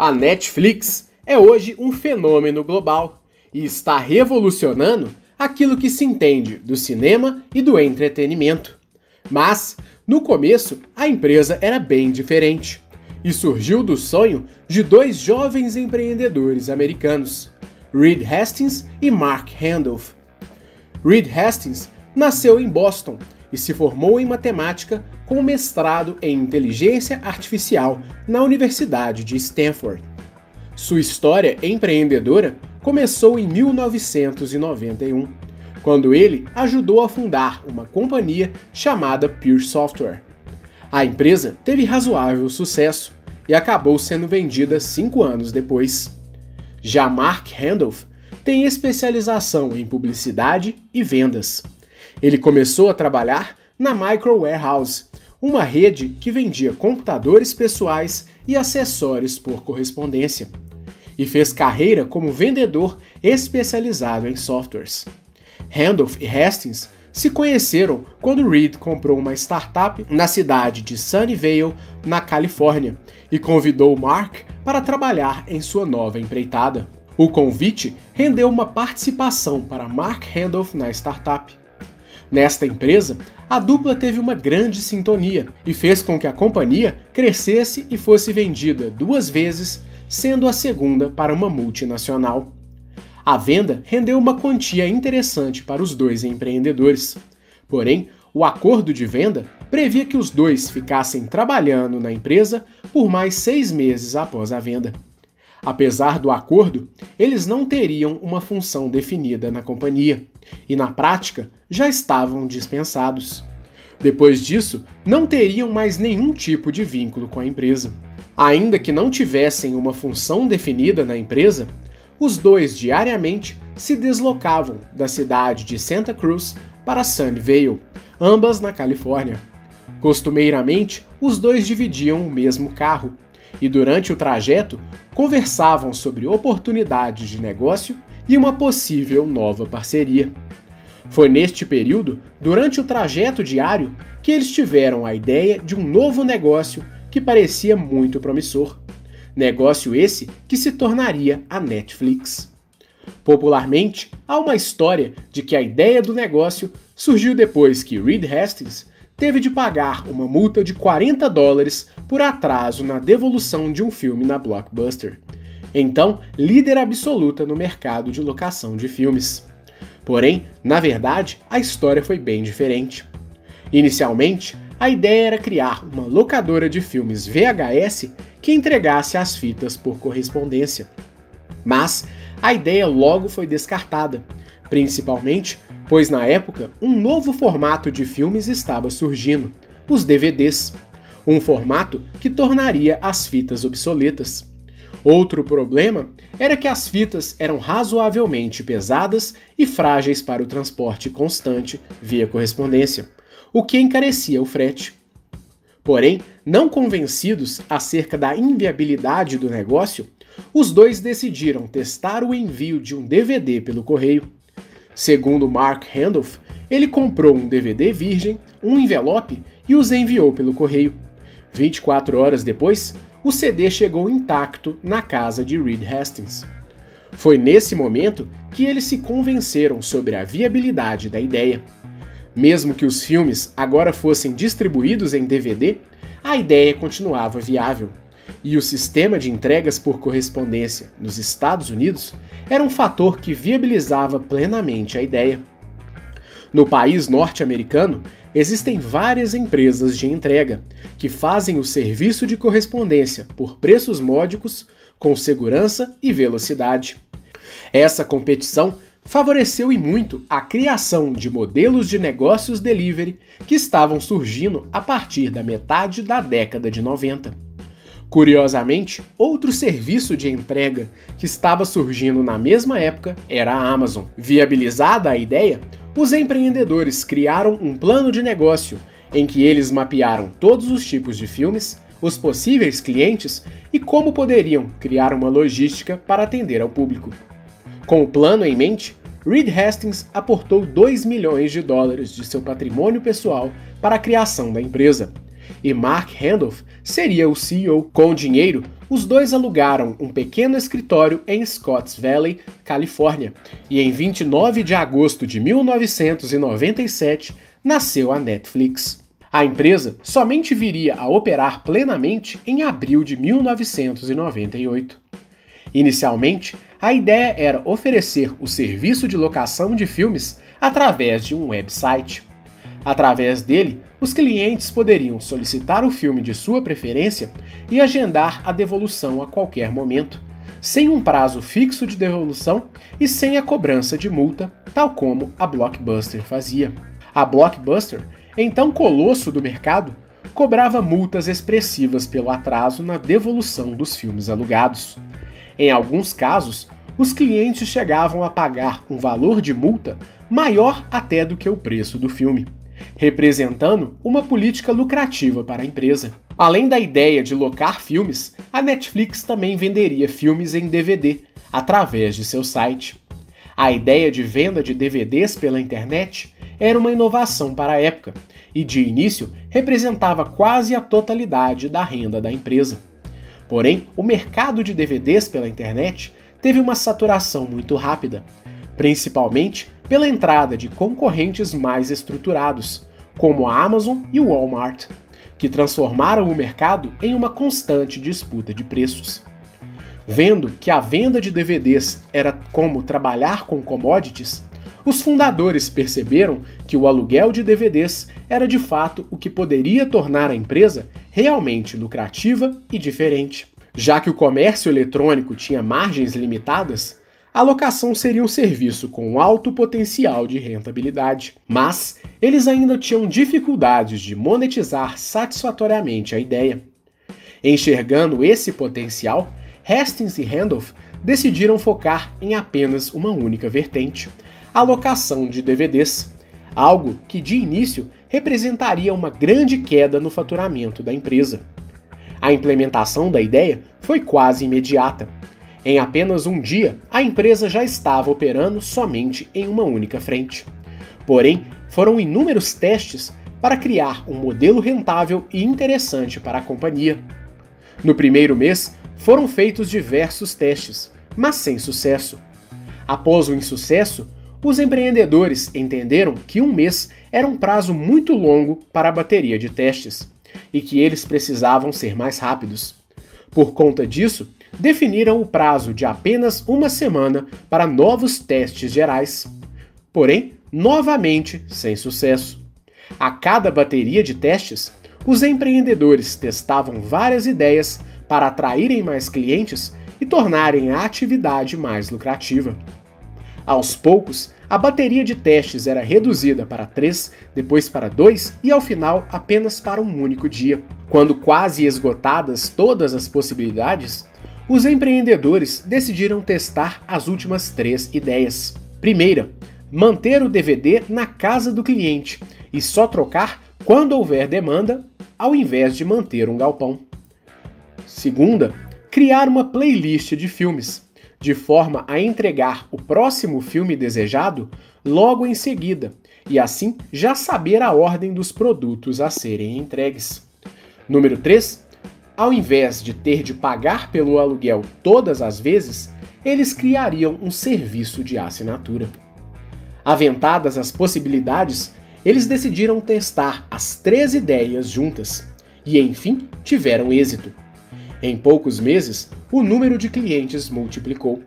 A Netflix é hoje um fenômeno global e está revolucionando aquilo que se entende do cinema e do entretenimento. Mas, no começo, a empresa era bem diferente e surgiu do sonho de dois jovens empreendedores americanos, Reed Hastings e Mark Randolph. Reed Hastings nasceu em Boston e se formou em matemática com mestrado em inteligência artificial na Universidade de Stanford. Sua história empreendedora começou em 1991, quando ele ajudou a fundar uma companhia chamada Pure Software. A empresa teve razoável sucesso e acabou sendo vendida cinco anos depois. Já Mark Randolph tem especialização em publicidade e vendas. Ele começou a trabalhar na Micro Warehouse, uma rede que vendia computadores pessoais e acessórios por correspondência, e fez carreira como vendedor especializado em softwares. Randolph e Hastings se conheceram quando Reed comprou uma startup na cidade de Sunnyvale, na Califórnia, e convidou Mark para trabalhar em sua nova empreitada. O convite rendeu uma participação para Mark Randolph na startup. Nesta empresa, a dupla teve uma grande sintonia e fez com que a companhia crescesse e fosse vendida duas vezes, sendo a segunda para uma multinacional. A venda rendeu uma quantia interessante para os dois empreendedores. Porém, o acordo de venda previa que os dois ficassem trabalhando na empresa por mais seis meses após a venda. Apesar do acordo, eles não teriam uma função definida na companhia e, na prática, já estavam dispensados. Depois disso, não teriam mais nenhum tipo de vínculo com a empresa. Ainda que não tivessem uma função definida na empresa, os dois diariamente se deslocavam da cidade de Santa Cruz para Sunnyvale, ambas na Califórnia. Costumeiramente, os dois dividiam o mesmo carro e, durante o trajeto, conversavam sobre oportunidades de negócio e uma possível nova parceria. Foi neste período, durante o trajeto diário, que eles tiveram a ideia de um novo negócio que parecia muito promissor. Negócio esse que se tornaria a Netflix. Popularmente, há uma história de que a ideia do negócio surgiu depois que Reed Hastings teve de pagar uma multa de 40 dólares por atraso na devolução de um filme na Blockbuster. Então, líder absoluta no mercado de locação de filmes. Porém, na verdade, a história foi bem diferente. Inicialmente, a ideia era criar uma locadora de filmes VHS que entregasse as fitas por correspondência. Mas a ideia logo foi descartada, principalmente pois na época um novo formato de filmes estava surgindo, os DVDs, um formato que tornaria as fitas obsoletas. Outro problema era que as fitas eram razoavelmente pesadas e frágeis para o transporte constante via correspondência, o que encarecia o frete. Porém, não convencidos acerca da inviabilidade do negócio, os dois decidiram testar o envio de um DVD pelo correio. Segundo Mark Randolph, ele comprou um DVD virgem, um envelope e os enviou pelo correio. 24 horas depois, o CD chegou intacto na casa de Reed Hastings. Foi nesse momento que eles se convenceram sobre a viabilidade da ideia. Mesmo que os filmes agora fossem distribuídos em DVD, a ideia continuava viável. E o sistema de entregas por correspondência nos Estados Unidos era um fator que viabilizava plenamente a ideia. No país norte-americano, Existem várias empresas de entrega que fazem o serviço de correspondência por preços módicos, com segurança e velocidade. Essa competição favoreceu e muito a criação de modelos de negócios delivery que estavam surgindo a partir da metade da década de 90. Curiosamente, outro serviço de entrega que estava surgindo na mesma época era a Amazon. Viabilizada a ideia, os empreendedores criaram um plano de negócio em que eles mapearam todos os tipos de filmes, os possíveis clientes e como poderiam criar uma logística para atender ao público. Com o plano em mente, Reed Hastings aportou 2 milhões de dólares de seu patrimônio pessoal para a criação da empresa. E Mark Randolph seria o CEO. Com o dinheiro, os dois alugaram um pequeno escritório em Scotts Valley, Califórnia, e em 29 de agosto de 1997 nasceu a Netflix. A empresa somente viria a operar plenamente em abril de 1998. Inicialmente, a ideia era oferecer o serviço de locação de filmes através de um website. Através dele, os clientes poderiam solicitar o filme de sua preferência e agendar a devolução a qualquer momento, sem um prazo fixo de devolução e sem a cobrança de multa, tal como a Blockbuster fazia. A Blockbuster, então colosso do mercado, cobrava multas expressivas pelo atraso na devolução dos filmes alugados. Em alguns casos, os clientes chegavam a pagar um valor de multa maior até do que o preço do filme representando uma política lucrativa para a empresa. Além da ideia de locar filmes, a Netflix também venderia filmes em DVD através de seu site. A ideia de venda de DVDs pela internet era uma inovação para a época e, de início, representava quase a totalidade da renda da empresa. Porém, o mercado de DVDs pela internet teve uma saturação muito rápida, principalmente pela entrada de concorrentes mais estruturados, como a Amazon e o Walmart, que transformaram o mercado em uma constante disputa de preços. Vendo que a venda de DVDs era como trabalhar com commodities, os fundadores perceberam que o aluguel de DVDs era de fato o que poderia tornar a empresa realmente lucrativa e diferente. Já que o comércio eletrônico tinha margens limitadas, a locação seria um serviço com alto potencial de rentabilidade, mas eles ainda tinham dificuldades de monetizar satisfatoriamente a ideia. Enxergando esse potencial, Hastings e Randolph decidiram focar em apenas uma única vertente, a locação de DVDs, algo que de início representaria uma grande queda no faturamento da empresa. A implementação da ideia foi quase imediata em apenas um dia, a empresa já estava operando somente em uma única frente. Porém, foram inúmeros testes para criar um modelo rentável e interessante para a companhia. No primeiro mês, foram feitos diversos testes, mas sem sucesso. Após o insucesso, os empreendedores entenderam que um mês era um prazo muito longo para a bateria de testes e que eles precisavam ser mais rápidos. Por conta disso, definiram o prazo de apenas uma semana para novos testes gerais. Porém, novamente sem sucesso. A cada bateria de testes, os empreendedores testavam várias ideias para atraírem mais clientes e tornarem a atividade mais lucrativa. Aos poucos, a bateria de testes era reduzida para três, depois para dois e ao final apenas para um único dia. Quando quase esgotadas todas as possibilidades, os empreendedores decidiram testar as últimas três ideias. Primeira, manter o DVD na casa do cliente e só trocar quando houver demanda, ao invés de manter um galpão. Segunda, criar uma playlist de filmes, de forma a entregar o próximo filme desejado logo em seguida, e assim já saber a ordem dos produtos a serem entregues. Número 3 ao invés de ter de pagar pelo aluguel todas as vezes, eles criariam um serviço de assinatura. Aventadas as possibilidades, eles decidiram testar as três ideias juntas e, enfim, tiveram êxito. Em poucos meses, o número de clientes multiplicou.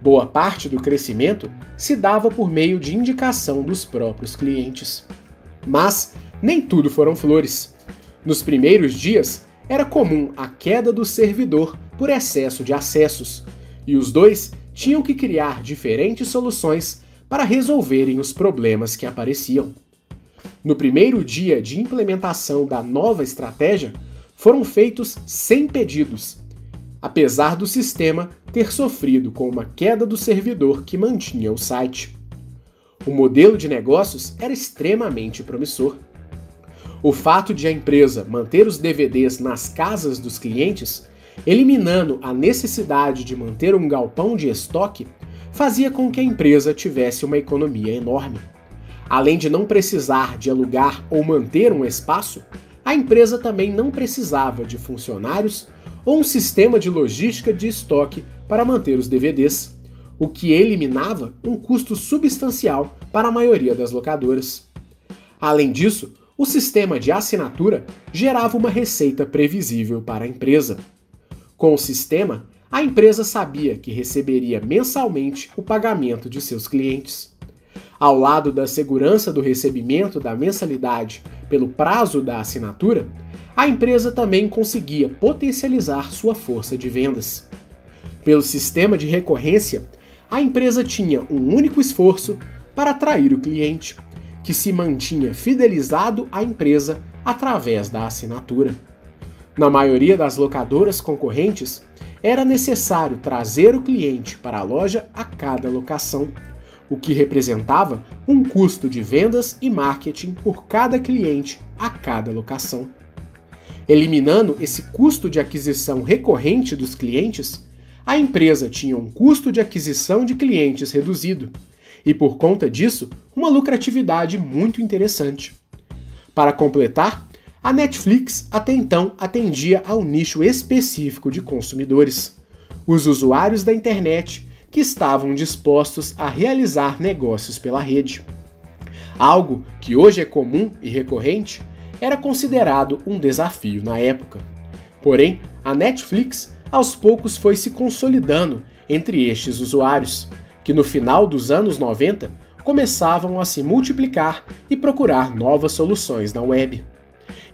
Boa parte do crescimento se dava por meio de indicação dos próprios clientes. Mas nem tudo foram flores. Nos primeiros dias, era comum a queda do servidor por excesso de acessos, e os dois tinham que criar diferentes soluções para resolverem os problemas que apareciam. No primeiro dia de implementação da nova estratégia, foram feitos 100 pedidos, apesar do sistema ter sofrido com uma queda do servidor que mantinha o site. O modelo de negócios era extremamente promissor. O fato de a empresa manter os DVDs nas casas dos clientes, eliminando a necessidade de manter um galpão de estoque, fazia com que a empresa tivesse uma economia enorme. Além de não precisar de alugar ou manter um espaço, a empresa também não precisava de funcionários ou um sistema de logística de estoque para manter os DVDs, o que eliminava um custo substancial para a maioria das locadoras. Além disso, o sistema de assinatura gerava uma receita previsível para a empresa. Com o sistema, a empresa sabia que receberia mensalmente o pagamento de seus clientes. Ao lado da segurança do recebimento da mensalidade pelo prazo da assinatura, a empresa também conseguia potencializar sua força de vendas. Pelo sistema de recorrência, a empresa tinha um único esforço para atrair o cliente, que se mantinha fidelizado à empresa através da assinatura. Na maioria das locadoras concorrentes, era necessário trazer o cliente para a loja a cada locação, o que representava um custo de vendas e marketing por cada cliente a cada locação. Eliminando esse custo de aquisição recorrente dos clientes, a empresa tinha um custo de aquisição de clientes reduzido e, por conta disso, uma lucratividade muito interessante. Para completar, a Netflix até então atendia a um nicho específico de consumidores, os usuários da internet que estavam dispostos a realizar negócios pela rede. Algo que hoje é comum e recorrente era considerado um desafio na época. Porém, a Netflix aos poucos foi se consolidando entre estes usuários, que no final dos anos 90 começavam a se multiplicar e procurar novas soluções na web.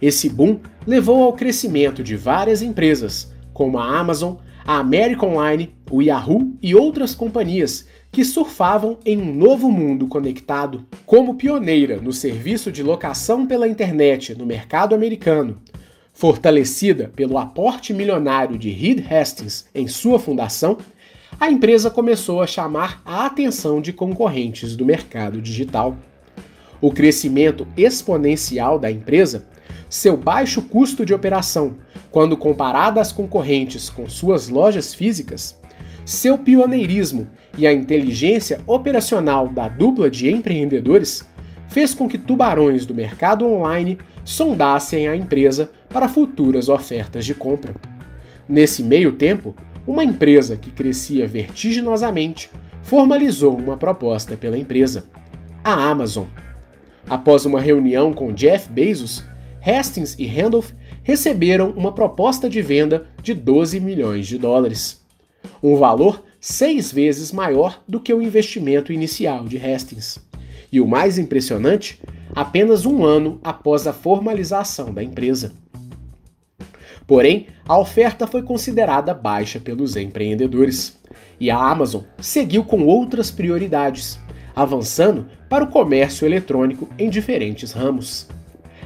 Esse boom levou ao crescimento de várias empresas, como a Amazon, a American Online, o Yahoo e outras companhias que surfavam em um novo mundo conectado. Como pioneira no serviço de locação pela internet no mercado americano, fortalecida pelo aporte milionário de Reed Hastings em sua fundação, a empresa começou a chamar a atenção de concorrentes do mercado digital. O crescimento exponencial da empresa, seu baixo custo de operação, quando comparado às concorrentes com suas lojas físicas, seu pioneirismo e a inteligência operacional da dupla de empreendedores fez com que tubarões do mercado online sondassem a empresa para futuras ofertas de compra. Nesse meio tempo, uma empresa que crescia vertiginosamente formalizou uma proposta pela empresa, a Amazon. Após uma reunião com Jeff Bezos, Hastings e Randolph receberam uma proposta de venda de 12 milhões de dólares, um valor seis vezes maior do que o investimento inicial de Hastings. E o mais impressionante, apenas um ano após a formalização da empresa. Porém, a oferta foi considerada baixa pelos empreendedores e a Amazon seguiu com outras prioridades, avançando para o comércio eletrônico em diferentes ramos.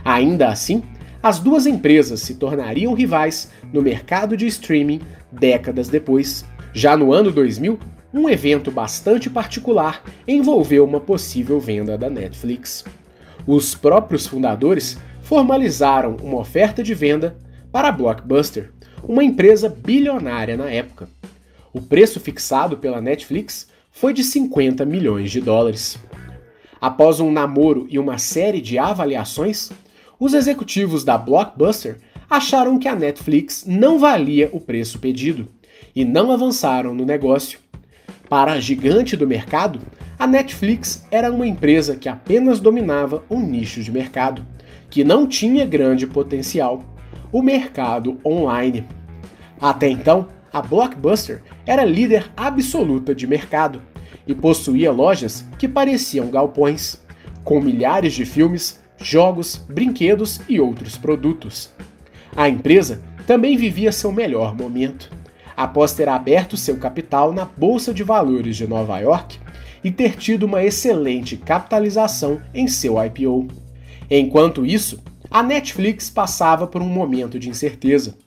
Ainda assim, as duas empresas se tornariam rivais no mercado de streaming décadas depois. Já no ano 2000, um evento bastante particular envolveu uma possível venda da Netflix. Os próprios fundadores formalizaram uma oferta de venda para a Blockbuster, uma empresa bilionária na época. O preço fixado pela Netflix foi de 50 milhões de dólares. Após um namoro e uma série de avaliações, os executivos da Blockbuster acharam que a Netflix não valia o preço pedido e não avançaram no negócio. Para a gigante do mercado, a Netflix era uma empresa que apenas dominava um nicho de mercado, que não tinha grande potencial o mercado online. Até então, a Blockbuster era líder absoluta de mercado e possuía lojas que pareciam galpões, com milhares de filmes, jogos, brinquedos e outros produtos. A empresa também vivia seu melhor momento, após ter aberto seu capital na Bolsa de Valores de Nova York e ter tido uma excelente capitalização em seu IPO. Enquanto isso, a Netflix passava por um momento de incerteza.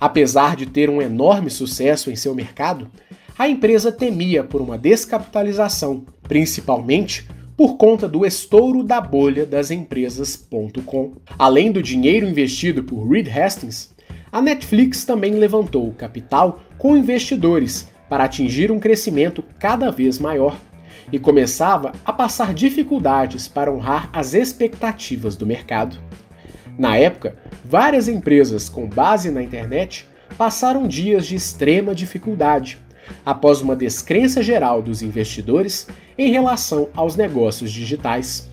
Apesar de ter um enorme sucesso em seu mercado, a empresa temia por uma descapitalização, principalmente por conta do estouro da bolha das empresas.com. Além do dinheiro investido por Reed Hastings, a Netflix também levantou capital com investidores para atingir um crescimento cada vez maior e começava a passar dificuldades para honrar as expectativas do mercado. Na época, várias empresas com base na internet passaram dias de extrema dificuldade, após uma descrença geral dos investidores em relação aos negócios digitais.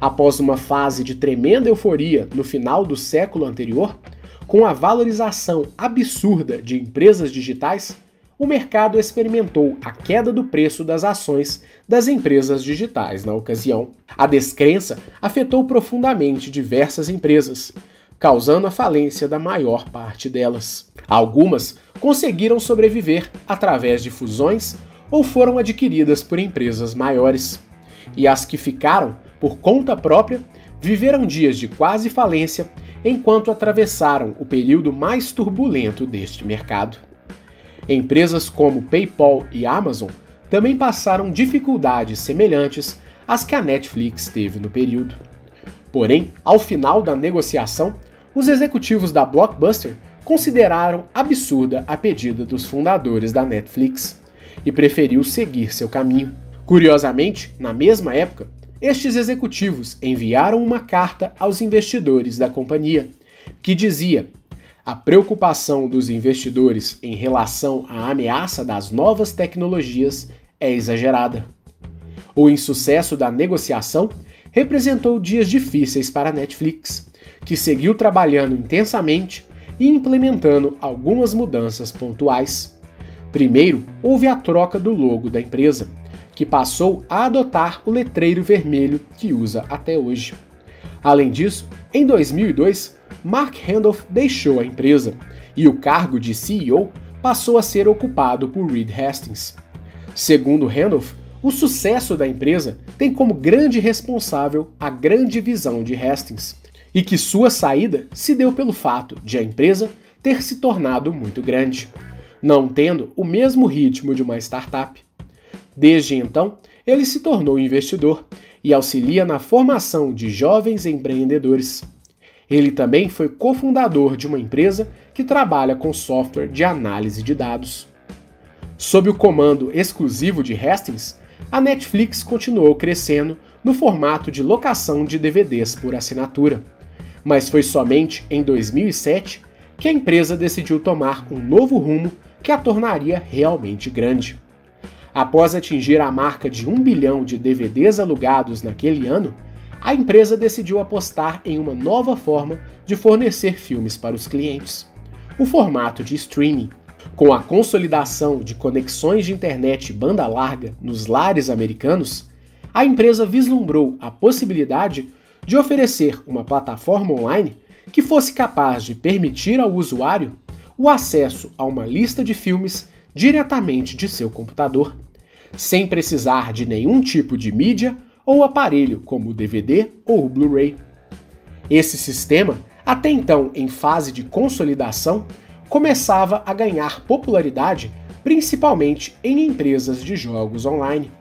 Após uma fase de tremenda euforia no final do século anterior, com a valorização absurda de empresas digitais, o mercado experimentou a queda do preço das ações das empresas digitais na ocasião. A descrença afetou profundamente diversas empresas, causando a falência da maior parte delas. Algumas conseguiram sobreviver através de fusões ou foram adquiridas por empresas maiores. E as que ficaram por conta própria viveram dias de quase falência enquanto atravessaram o período mais turbulento deste mercado. Empresas como PayPal e Amazon também passaram dificuldades semelhantes às que a Netflix teve no período. Porém, ao final da negociação, os executivos da Blockbuster consideraram absurda a pedida dos fundadores da Netflix e preferiu seguir seu caminho. Curiosamente, na mesma época, estes executivos enviaram uma carta aos investidores da companhia que dizia a preocupação dos investidores em relação à ameaça das novas tecnologias é exagerada. O insucesso da negociação representou dias difíceis para a Netflix, que seguiu trabalhando intensamente e implementando algumas mudanças pontuais. Primeiro, houve a troca do logo da empresa, que passou a adotar o letreiro vermelho que usa até hoje. Além disso, em 2002, Mark Randolph deixou a empresa e o cargo de CEO passou a ser ocupado por Reed Hastings. Segundo Randolph, o sucesso da empresa tem como grande responsável a grande visão de Hastings, e que sua saída se deu pelo fato de a empresa ter se tornado muito grande, não tendo o mesmo ritmo de uma startup. Desde então, ele se tornou investidor e auxilia na formação de jovens empreendedores. Ele também foi cofundador de uma empresa que trabalha com software de análise de dados. Sob o comando exclusivo de Hastings, a Netflix continuou crescendo no formato de locação de DVDs por assinatura. Mas foi somente em 2007 que a empresa decidiu tomar um novo rumo que a tornaria realmente grande. Após atingir a marca de um bilhão de DVDs alugados naquele ano, a empresa decidiu apostar em uma nova forma de fornecer filmes para os clientes: o formato de streaming. Com a consolidação de conexões de internet banda larga nos lares americanos, a empresa vislumbrou a possibilidade de oferecer uma plataforma online que fosse capaz de permitir ao usuário o acesso a uma lista de filmes diretamente de seu computador, sem precisar de nenhum tipo de mídia ou aparelho, como o DVD ou o Blu-ray. Esse sistema, até então em fase de consolidação, começava a ganhar popularidade principalmente em empresas de jogos online.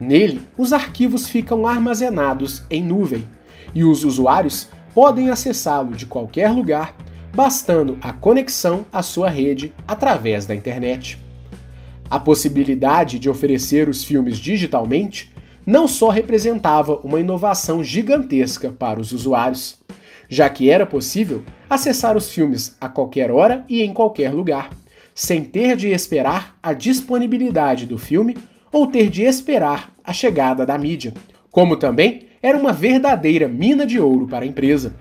Nele, os arquivos ficam armazenados em nuvem e os usuários podem acessá-lo de qualquer lugar, bastando a conexão à sua rede através da internet. A possibilidade de oferecer os filmes digitalmente não só representava uma inovação gigantesca para os usuários, já que era possível acessar os filmes a qualquer hora e em qualquer lugar, sem ter de esperar a disponibilidade do filme ou ter de esperar a chegada da mídia, como também era uma verdadeira mina de ouro para a empresa.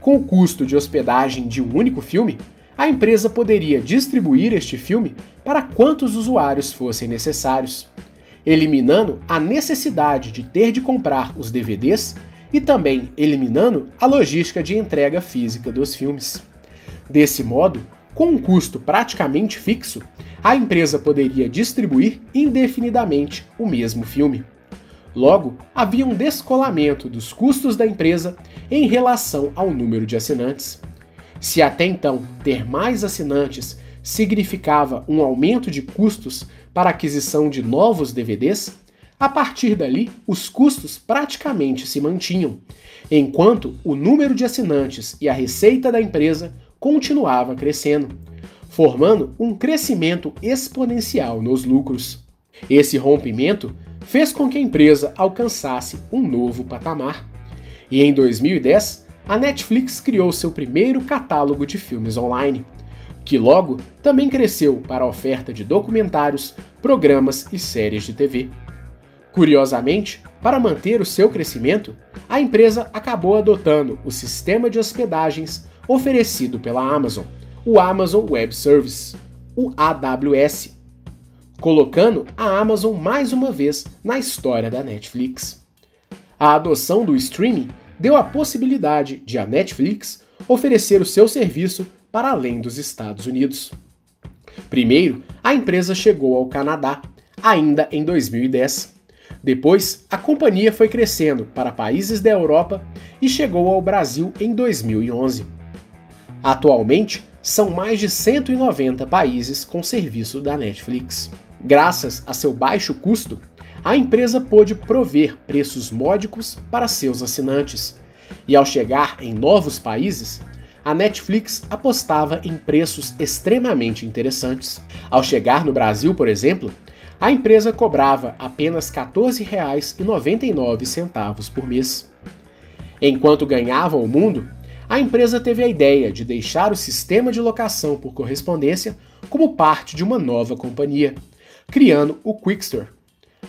Com o custo de hospedagem de um único filme, a empresa poderia distribuir este filme para quantos usuários fossem necessários eliminando a necessidade de ter de comprar os DVDs e também eliminando a logística de entrega física dos filmes. Desse modo, com um custo praticamente fixo, a empresa poderia distribuir indefinidamente o mesmo filme. Logo, havia um descolamento dos custos da empresa em relação ao número de assinantes. Se até então ter mais assinantes significava um aumento de custos para aquisição de novos DVDs, a partir dali os custos praticamente se mantinham, enquanto o número de assinantes e a receita da empresa continuava crescendo, formando um crescimento exponencial nos lucros. Esse rompimento fez com que a empresa alcançasse um novo patamar. E em 2010, a Netflix criou seu primeiro catálogo de filmes online, que logo também cresceu para a oferta de documentários, programas e séries de TV. Curiosamente, para manter o seu crescimento, a empresa acabou adotando o sistema de hospedagens oferecido pela Amazon, o Amazon Web Service, o AWS, colocando a Amazon mais uma vez na história da Netflix. A adoção do streaming deu a possibilidade de a Netflix oferecer o seu serviço para além dos Estados Unidos. Primeiro, a empresa chegou ao Canadá, ainda em 2010. Depois, a companhia foi crescendo para países da Europa e chegou ao Brasil em 2011. Atualmente, são mais de 190 países com serviço da Netflix. Graças a seu baixo custo, a empresa pôde prover preços módicos para seus assinantes. E ao chegar em novos países, a Netflix apostava em preços extremamente interessantes. Ao chegar no Brasil, por exemplo, a empresa cobrava apenas R$ 14,99 por mês. Enquanto ganhava o mundo, a empresa teve a ideia de deixar o sistema de locação por correspondência como parte de uma nova companhia, criando o Quickster.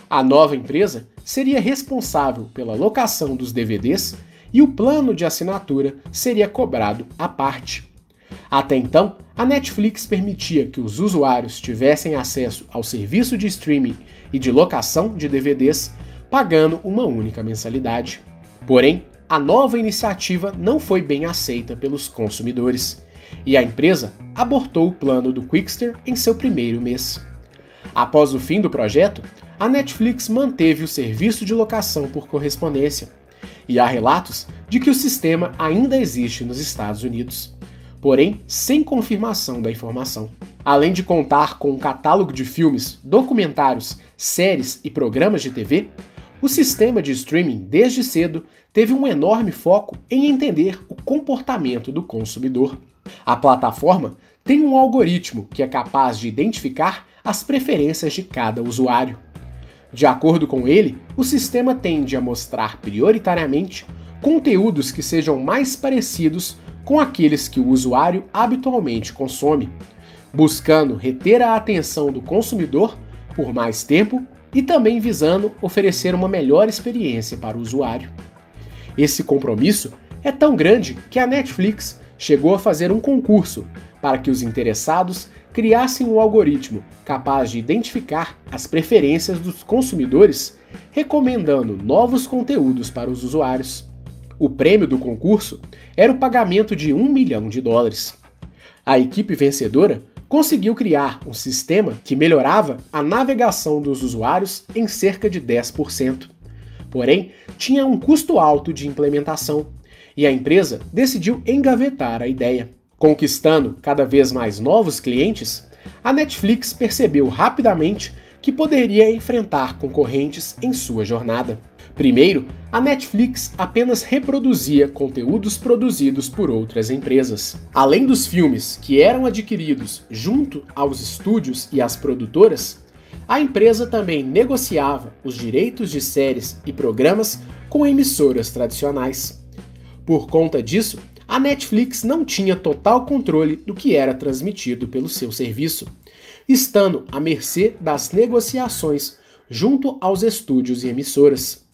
A nova empresa seria responsável pela locação dos DVDs e o plano de assinatura seria cobrado à parte. Até então, a Netflix permitia que os usuários tivessem acesso ao serviço de streaming e de locação de DVDs pagando uma única mensalidade. Porém, a nova iniciativa não foi bem aceita pelos consumidores e a empresa abortou o plano do Quickster em seu primeiro mês. Após o fim do projeto, a Netflix manteve o serviço de locação por correspondência, e há relatos de que o sistema ainda existe nos Estados Unidos, porém sem confirmação da informação. Além de contar com um catálogo de filmes, documentários, séries e programas de TV, o sistema de streaming, desde cedo, teve um enorme foco em entender o comportamento do consumidor. A plataforma tem um algoritmo que é capaz de identificar as preferências de cada usuário. De acordo com ele, o sistema tende a mostrar prioritariamente conteúdos que sejam mais parecidos com aqueles que o usuário habitualmente consome, buscando reter a atenção do consumidor por mais tempo e também visando oferecer uma melhor experiência para o usuário. Esse compromisso é tão grande que a Netflix chegou a fazer um concurso para que os interessados criassem um algoritmo capaz de identificar as preferências dos consumidores, recomendando novos conteúdos para os usuários. O prêmio do concurso era o pagamento de um milhão de dólares. A equipe vencedora conseguiu criar um sistema que melhorava a navegação dos usuários em cerca de 10%. Porém, tinha um custo alto de implementação e a empresa decidiu engavetar a ideia. Conquistando cada vez mais novos clientes, a Netflix percebeu rapidamente que poderia enfrentar concorrentes em sua jornada. Primeiro, a Netflix apenas reproduzia conteúdos produzidos por outras empresas. Além dos filmes que eram adquiridos junto aos estúdios e às produtoras, a empresa também negociava os direitos de séries e programas com emissoras tradicionais. Por conta disso, a Netflix não tinha total controle do que era transmitido pelo seu serviço, estando à mercê das negociações junto aos estúdios e emissoras.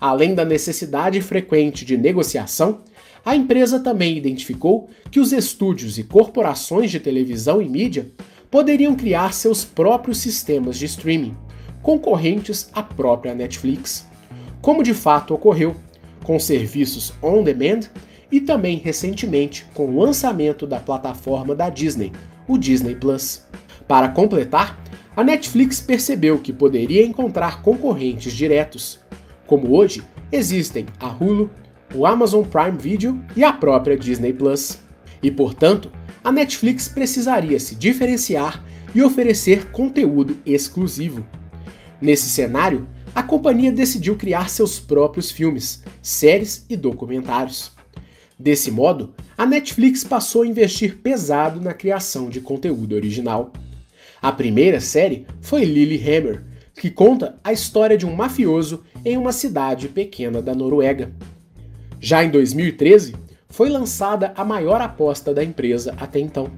Além da necessidade frequente de negociação, a empresa também identificou que os estúdios e corporações de televisão e mídia poderiam criar seus próprios sistemas de streaming, concorrentes à própria Netflix, como de fato ocorreu, com serviços on demand e também recentemente com o lançamento da plataforma da Disney, o Disney Plus. Para completar, a Netflix percebeu que poderia encontrar concorrentes diretos, como hoje existem a Hulu, o Amazon Prime Video e a própria Disney Plus. E portanto, a Netflix precisaria se diferenciar e oferecer conteúdo exclusivo. Nesse cenário, a companhia decidiu criar seus próprios filmes, séries e documentários. Desse modo, a Netflix passou a investir pesado na criação de conteúdo original. A primeira série foi Hammer, que conta a história de um mafioso em uma cidade pequena da Noruega. Já em 2013, foi lançada a maior aposta da empresa até então,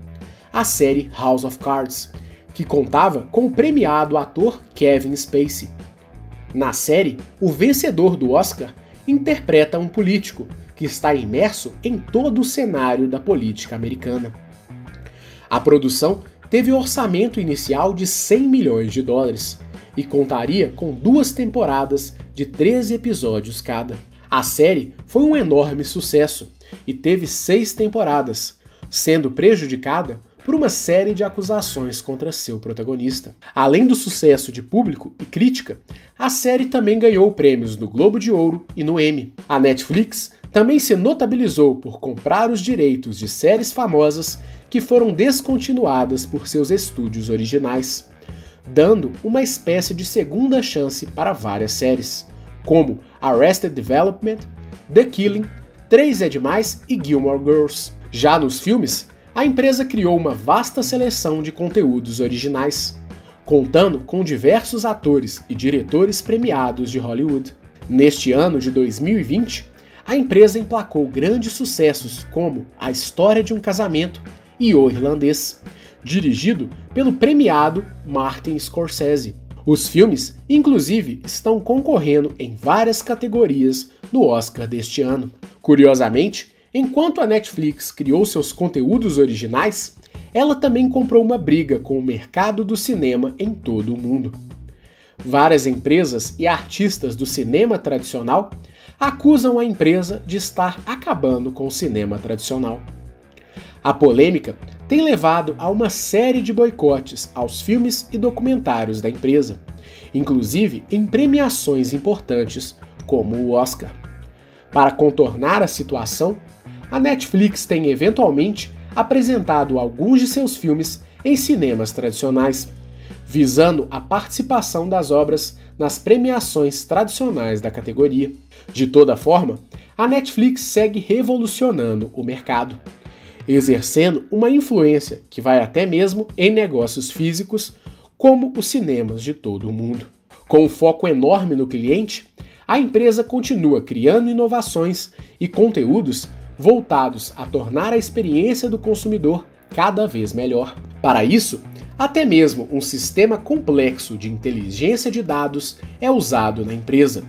a série House of Cards, que contava com o premiado ator Kevin Spacey. Na série, o vencedor do Oscar interpreta um político que está imerso em todo o cenário da política americana. A produção teve um orçamento inicial de 100 milhões de dólares e contaria com duas temporadas de 13 episódios cada. A série foi um enorme sucesso e teve seis temporadas, sendo prejudicada por uma série de acusações contra seu protagonista. Além do sucesso de público e crítica, a série também ganhou prêmios no Globo de Ouro e no Emmy. A Netflix também se notabilizou por comprar os direitos de séries famosas que foram descontinuadas por seus estúdios originais, dando uma espécie de segunda chance para várias séries, como Arrested Development, The Killing, Três é Demais e Gilmore Girls. Já nos filmes, a empresa criou uma vasta seleção de conteúdos originais, contando com diversos atores e diretores premiados de Hollywood. Neste ano de 2020, a empresa emplacou grandes sucessos como A História de um Casamento e O Irlandês, dirigido pelo premiado Martin Scorsese. Os filmes, inclusive, estão concorrendo em várias categorias no Oscar deste ano. Curiosamente, Enquanto a Netflix criou seus conteúdos originais, ela também comprou uma briga com o mercado do cinema em todo o mundo. Várias empresas e artistas do cinema tradicional acusam a empresa de estar acabando com o cinema tradicional. A polêmica tem levado a uma série de boicotes aos filmes e documentários da empresa, inclusive em premiações importantes como o Oscar. Para contornar a situação, a Netflix tem eventualmente apresentado alguns de seus filmes em cinemas tradicionais, visando a participação das obras nas premiações tradicionais da categoria. De toda forma, a Netflix segue revolucionando o mercado, exercendo uma influência que vai até mesmo em negócios físicos, como os cinemas de todo o mundo. Com um foco enorme no cliente, a empresa continua criando inovações e conteúdos voltados a tornar a experiência do consumidor cada vez melhor. Para isso, até mesmo um sistema complexo de inteligência de dados é usado na empresa,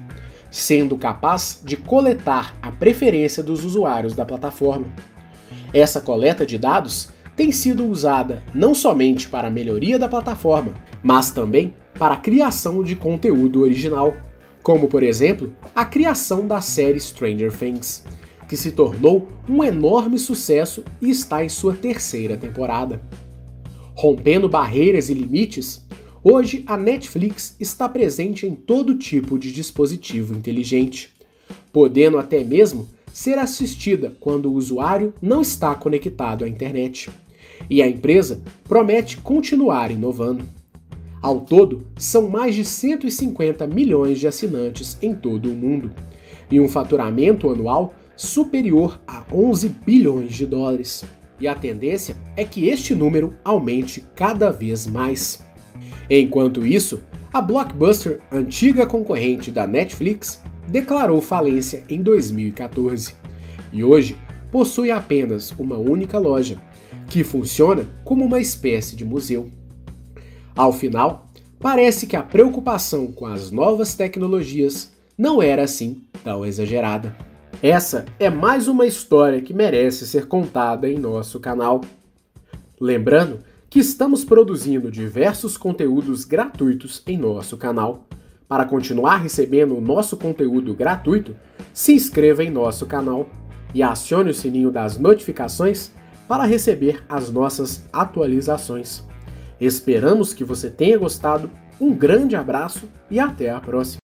sendo capaz de coletar a preferência dos usuários da plataforma. Essa coleta de dados tem sido usada não somente para a melhoria da plataforma, mas também para a criação de conteúdo original, como por exemplo a criação da série Stranger Things, que se tornou um enorme sucesso e está em sua terceira temporada. Rompendo barreiras e limites, hoje a Netflix está presente em todo tipo de dispositivo inteligente, podendo até mesmo ser assistida quando o usuário não está conectado à internet. E a empresa promete continuar inovando. Ao todo, são mais de 150 milhões de assinantes em todo o mundo, e um faturamento anual superior a 11 bilhões de dólares. E a tendência é que este número aumente cada vez mais. Enquanto isso, a Blockbuster, antiga concorrente da Netflix, declarou falência em 2014 e hoje possui apenas uma única loja, que funciona como uma espécie de museu. Ao final, parece que a preocupação com as novas tecnologias não era assim tão exagerada. Essa é mais uma história que merece ser contada em nosso canal. Lembrando que estamos produzindo diversos conteúdos gratuitos em nosso canal. Para continuar recebendo o nosso conteúdo gratuito, se inscreva em nosso canal e acione o sininho das notificações para receber as nossas atualizações. Esperamos que você tenha gostado, um grande abraço e até a próxima!